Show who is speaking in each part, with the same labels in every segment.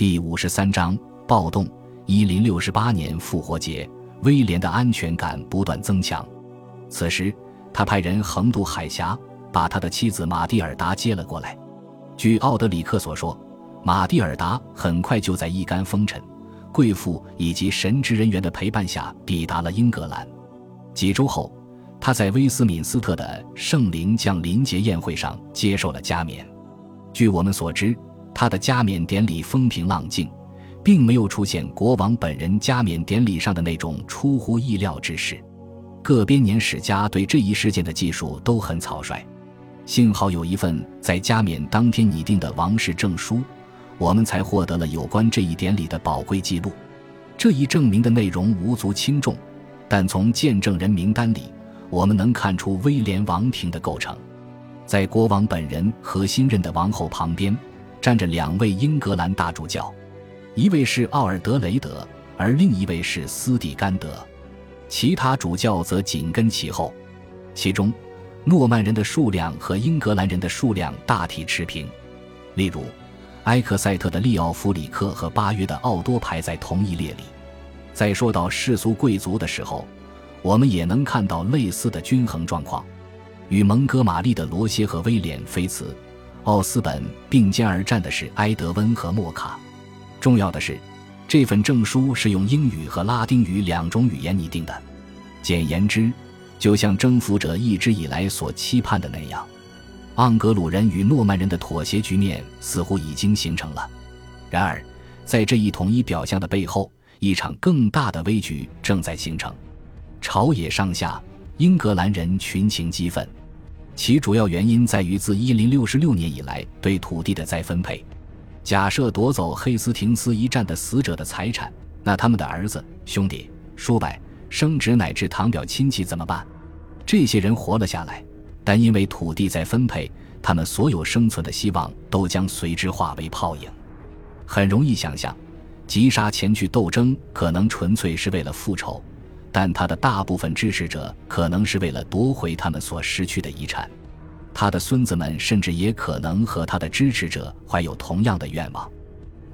Speaker 1: 第五十三章暴动。一零六八年复活节，威廉的安全感不断增强。此时，他派人横渡海峡，把他的妻子玛蒂尔达接了过来。据奥德里克所说，玛蒂尔达很快就在一干风尘、贵妇以及神职人员的陪伴下抵达了英格兰。几周后，他在威斯敏斯特的圣灵降临节宴会上接受了加冕。据我们所知，他的加冕典礼风平浪静。并没有出现国王本人加冕典礼上的那种出乎意料之事。各编年史家对这一事件的记述都很草率。幸好有一份在加冕当天拟定的王室证书，我们才获得了有关这一典礼的宝贵记录。这一证明的内容无足轻重，但从见证人名单里，我们能看出威廉王庭的构成。在国王本人和新任的王后旁边，站着两位英格兰大主教。一位是奥尔德雷德，而另一位是斯蒂甘德，其他主教则紧跟其后。其中，诺曼人的数量和英格兰人的数量大体持平。例如，埃克塞特的利奥弗里克和巴约的奥多排在同一列里。在说到世俗贵族的时候，我们也能看到类似的均衡状况。与蒙哥马利的罗歇和威廉·菲茨、奥斯本并肩而战的是埃德温和莫卡。重要的是，这份证书是用英语和拉丁语两种语言拟定的。简言之，就像征服者一直以来所期盼的那样，盎格鲁人与诺曼人的妥协局面似乎已经形成了。然而，在这一统一表象的背后，一场更大的危局正在形成。朝野上下，英格兰人群情激愤，其主要原因在于自1066年以来对土地的再分配。假设夺走黑斯廷斯一战的死者的财产，那他们的儿子、兄弟、叔伯、生侄乃至堂表亲戚怎么办？这些人活了下来，但因为土地在分配，他们所有生存的希望都将随之化为泡影。很容易想象，击杀前去斗争可能纯粹是为了复仇，但他的大部分支持者可能是为了夺回他们所失去的遗产。他的孙子们甚至也可能和他的支持者怀有同样的愿望，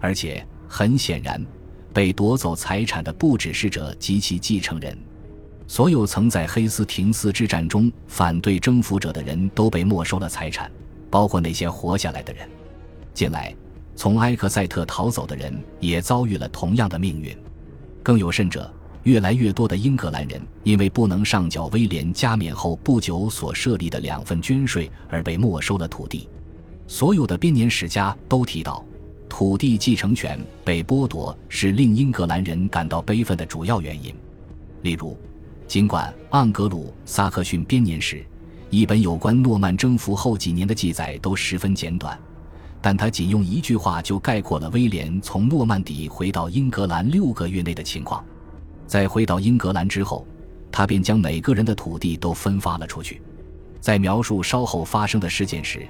Speaker 1: 而且很显然，被夺走财产的不只是者及其继承人。所有曾在黑斯廷斯之战中反对征服者的人都被没收了财产，包括那些活下来的人。近来，从埃克塞特逃走的人也遭遇了同样的命运。更有甚者。越来越多的英格兰人因为不能上缴威廉加冕后不久所设立的两份捐税而被没收了土地。所有的编年史家都提到，土地继承权被剥夺是令英格兰人感到悲愤的主要原因。例如，尽管盎格鲁撒克逊编年史一本有关诺曼征服后几年的记载都十分简短，但他仅用一句话就概括了威廉从诺曼底回到英格兰六个月内的情况。在回到英格兰之后，他便将每个人的土地都分发了出去。在描述稍后发生的事件时，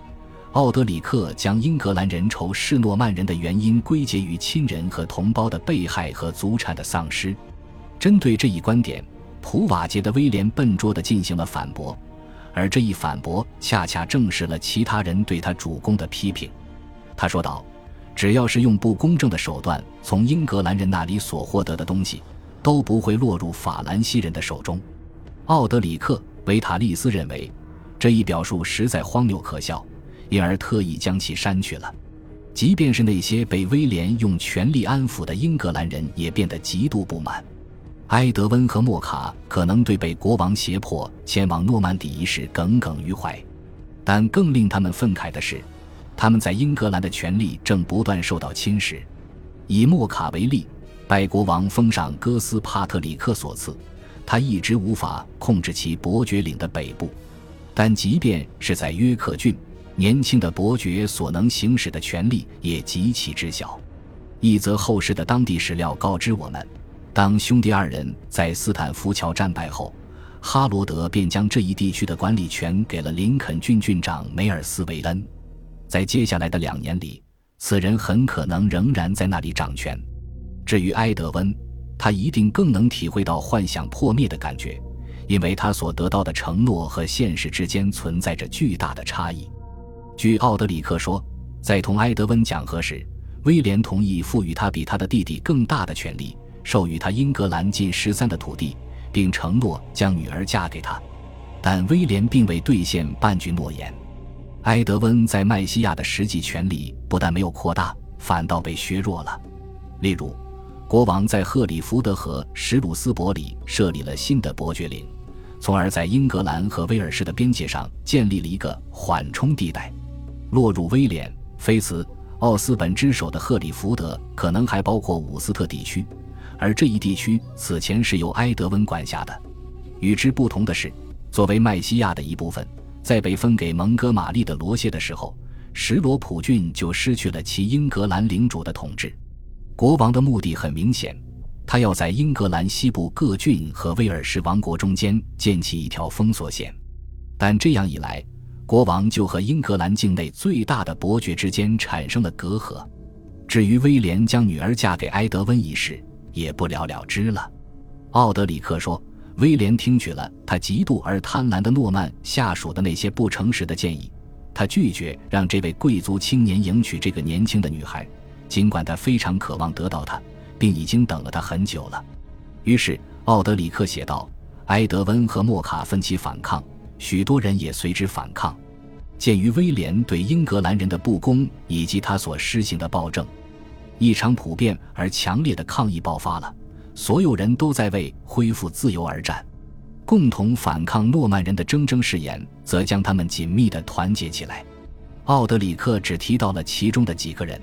Speaker 1: 奥德里克将英格兰人仇视诺曼人的原因归结于亲人和同胞的被害和祖产的丧失。针对这一观点，普瓦捷的威廉笨拙地进行了反驳，而这一反驳恰恰证实了其他人对他主公的批评。他说道：“只要是用不公正的手段从英格兰人那里所获得的东西。”都不会落入法兰西人的手中。奥德里克·维塔利斯认为这一表述实在荒谬可笑，因而特意将其删去了。即便是那些被威廉用权力安抚的英格兰人，也变得极度不满。埃德温和莫卡可能对被国王胁迫前往诺曼底一事耿耿于怀，但更令他们愤慨的是，他们在英格兰的权力正不断受到侵蚀。以莫卡为例。拜国王封赏哥斯帕特里克所赐，他一直无法控制其伯爵领的北部。但即便是在约克郡，年轻的伯爵所能行使的权力也极其之小。一则后世的当地史料告知我们，当兄弟二人在斯坦福桥战败后，哈罗德便将这一地区的管理权给了林肯郡郡长梅尔斯韦恩。在接下来的两年里，此人很可能仍然在那里掌权。至于埃德温，他一定更能体会到幻想破灭的感觉，因为他所得到的承诺和现实之间存在着巨大的差异。据奥德里克说，在同埃德温讲和时，威廉同意赋予他比他的弟弟更大的权利，授予他英格兰近十三的土地，并承诺将女儿嫁给他。但威廉并未兑现半句诺言。埃德温在麦西亚的实际权力不但没有扩大，反倒被削弱了。例如，国王在赫里福德和史鲁斯伯里设立了新的伯爵领。从而在英格兰和威尔士的边界上建立了一个缓冲地带。落入威廉·菲茨奥斯本之手的赫里福德可能还包括伍斯特地区，而这一地区此前是由埃德温管辖的。与之不同的是，作为麦西亚的一部分，在被分给蒙哥马利的罗谢的时候，什罗普郡就失去了其英格兰领主的统治。国王的目的很明显。他要在英格兰西部各郡和威尔士王国中间建起一条封锁线，但这样一来，国王就和英格兰境内最大的伯爵之间产生了隔阂。至于威廉将女儿嫁给埃德温一事，也不了了之了。奥德里克说，威廉听取了他嫉妒而贪婪的诺曼下属的那些不诚实的建议，他拒绝让这位贵族青年迎娶这个年轻的女孩，尽管他非常渴望得到它。并已经等了他很久了。于是，奥德里克写道：“埃德温和莫卡奋起反抗，许多人也随之反抗。鉴于威廉对英格兰人的不公以及他所施行的暴政，一场普遍而强烈的抗议爆发了。所有人都在为恢复自由而战，共同反抗诺曼人的铮铮誓言则将他们紧密地团结起来。”奥德里克只提到了其中的几个人，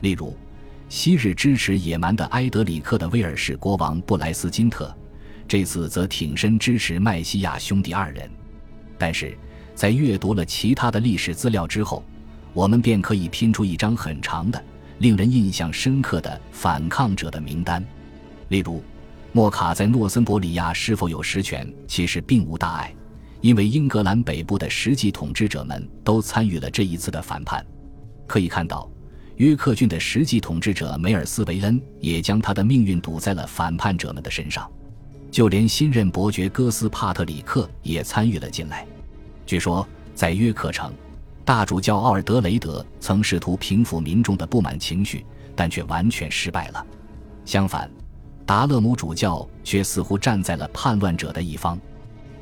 Speaker 1: 例如。昔日支持野蛮的埃德里克的威尔士国王布莱斯金特，这次则挺身支持麦西亚兄弟二人。但是，在阅读了其他的历史资料之后，我们便可以拼出一张很长的、令人印象深刻的反抗者的名单。例如，莫卡在诺森伯里亚是否有实权，其实并无大碍，因为英格兰北部的实际统治者们都参与了这一次的反叛。可以看到。约克郡的实际统治者梅尔斯维恩也将他的命运赌在了反叛者们的身上，就连新任伯爵戈斯帕特里克也参与了进来。据说，在约克城，大主教奥尔德雷德曾试图平抚民众的不满情绪，但却完全失败了。相反，达勒姆主教却似乎站在了叛乱者的一方。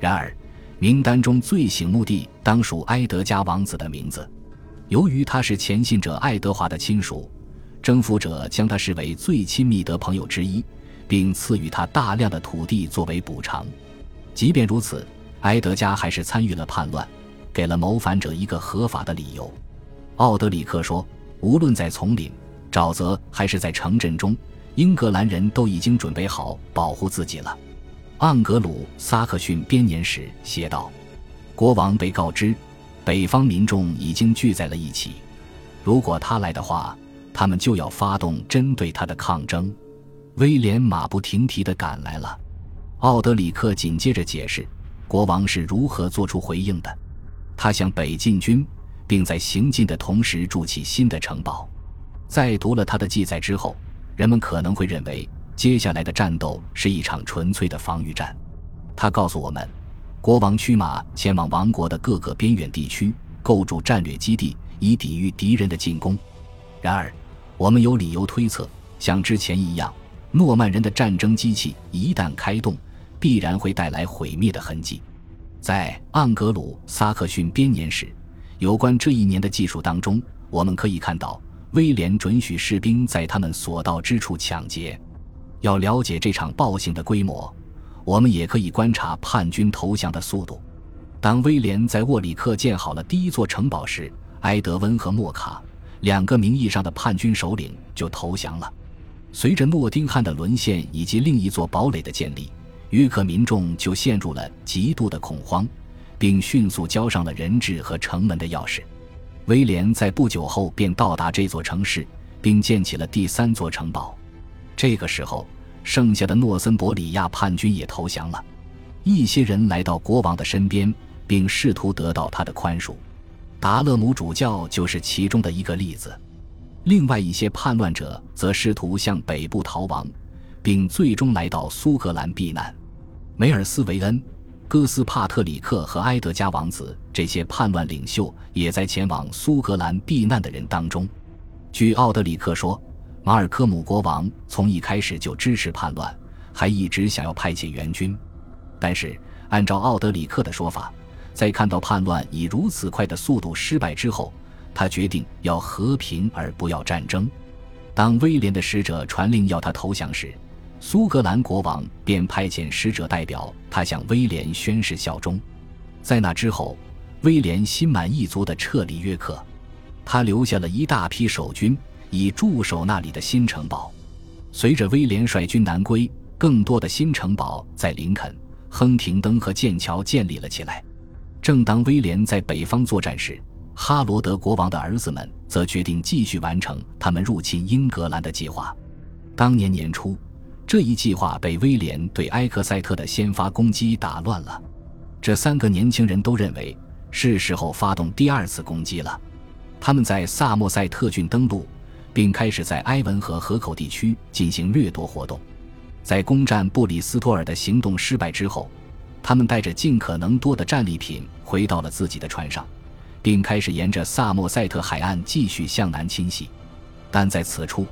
Speaker 1: 然而，名单中最醒目的当属埃德加王子的名字。由于他是前信者爱德华的亲属，征服者将他视为最亲密的朋友之一，并赐予他大量的土地作为补偿。即便如此，埃德加还是参与了叛乱，给了谋反者一个合法的理由。奥德里克说：“无论在丛林、沼泽还是在城镇中，英格兰人都已经准备好保护自己了。”盎格鲁撒克逊编年史写道：“国王被告知。”北方民众已经聚在了一起，如果他来的话，他们就要发动针对他的抗争。威廉马不停蹄地赶来了。奥德里克紧接着解释，国王是如何做出回应的。他向北进军，并在行进的同时筑起新的城堡。在读了他的记载之后，人们可能会认为接下来的战斗是一场纯粹的防御战。他告诉我们。国王驱马前往王国的各个边远地区，构筑战略基地，以抵御敌人的进攻。然而，我们有理由推测，像之前一样，诺曼人的战争机器一旦开动，必然会带来毁灭的痕迹。在盎格鲁撒克逊编年史有关这一年的记述当中，我们可以看到，威廉准许士兵在他们所到之处抢劫。要了解这场暴行的规模。我们也可以观察叛军投降的速度。当威廉在沃里克建好了第一座城堡时，埃德温和莫卡两个名义上的叛军首领就投降了。随着诺丁汉的沦陷以及另一座堡垒的建立，约克民众就陷入了极度的恐慌，并迅速交上了人质和城门的钥匙。威廉在不久后便到达这座城市，并建起了第三座城堡。这个时候。剩下的诺森伯里亚叛军也投降了，一些人来到国王的身边，并试图得到他的宽恕。达勒姆主教就是其中的一个例子。另外一些叛乱者则试图向北部逃亡，并最终来到苏格兰避难。梅尔斯维恩、戈斯帕特里克和埃德加王子这些叛乱领袖也在前往苏格兰避难的人当中。据奥德里克说，马尔科姆国王从一开始就支持叛乱，还一直想要派遣援军。但是，按照奥德里克的说法，在看到叛乱以如此快的速度失败之后，他决定要和平而不要战争。当威廉的使者传令要他投降时，苏格兰国王便派遣使者代表他向威廉宣誓效忠。在那之后，威廉心满意足地撤离约克，他留下了一大批守军以驻守那里的新城堡。随着威廉率军南归，更多的新城堡在林肯、亨廷登和剑桥建立了起来。正当威廉在北方作战时，哈罗德国王的儿子们则决定继续完成他们入侵英格兰的计划。当年年初，这一计划被威廉对埃克塞特的先发攻击打乱了。这三个年轻人都认为是时候发动第二次攻击了。他们在萨默塞特郡登陆，并开始在埃文河河口地区进行掠夺活动。在攻占布里斯托尔的行动失败之后，他们带着尽可能多的战利品回到了自己的船上。并开始沿着萨默塞特海岸继续向南侵袭，但在此处，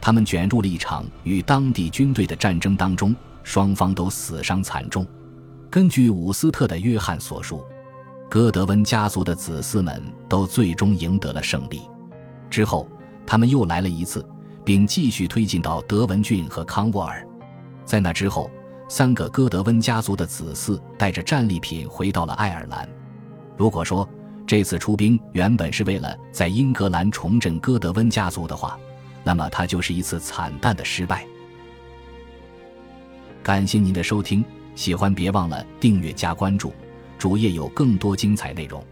Speaker 1: 他们卷入了一场与当地军队的战争当中，双方都死伤惨重。根据伍斯特的约翰所述，戈德温家族的子嗣们都最终赢得了胜利。之后，他们又来了一次，并继续推进到德文郡和康沃尔。在那之后，三个戈德温家族的子嗣带着战利品回到了爱尔兰。如果说，这次出兵原本是为了在英格兰重振戈德温家族的话，那么它就是一次惨淡的失败。感谢您的收听，喜欢别忘了订阅加关注，主页有更多精彩内容。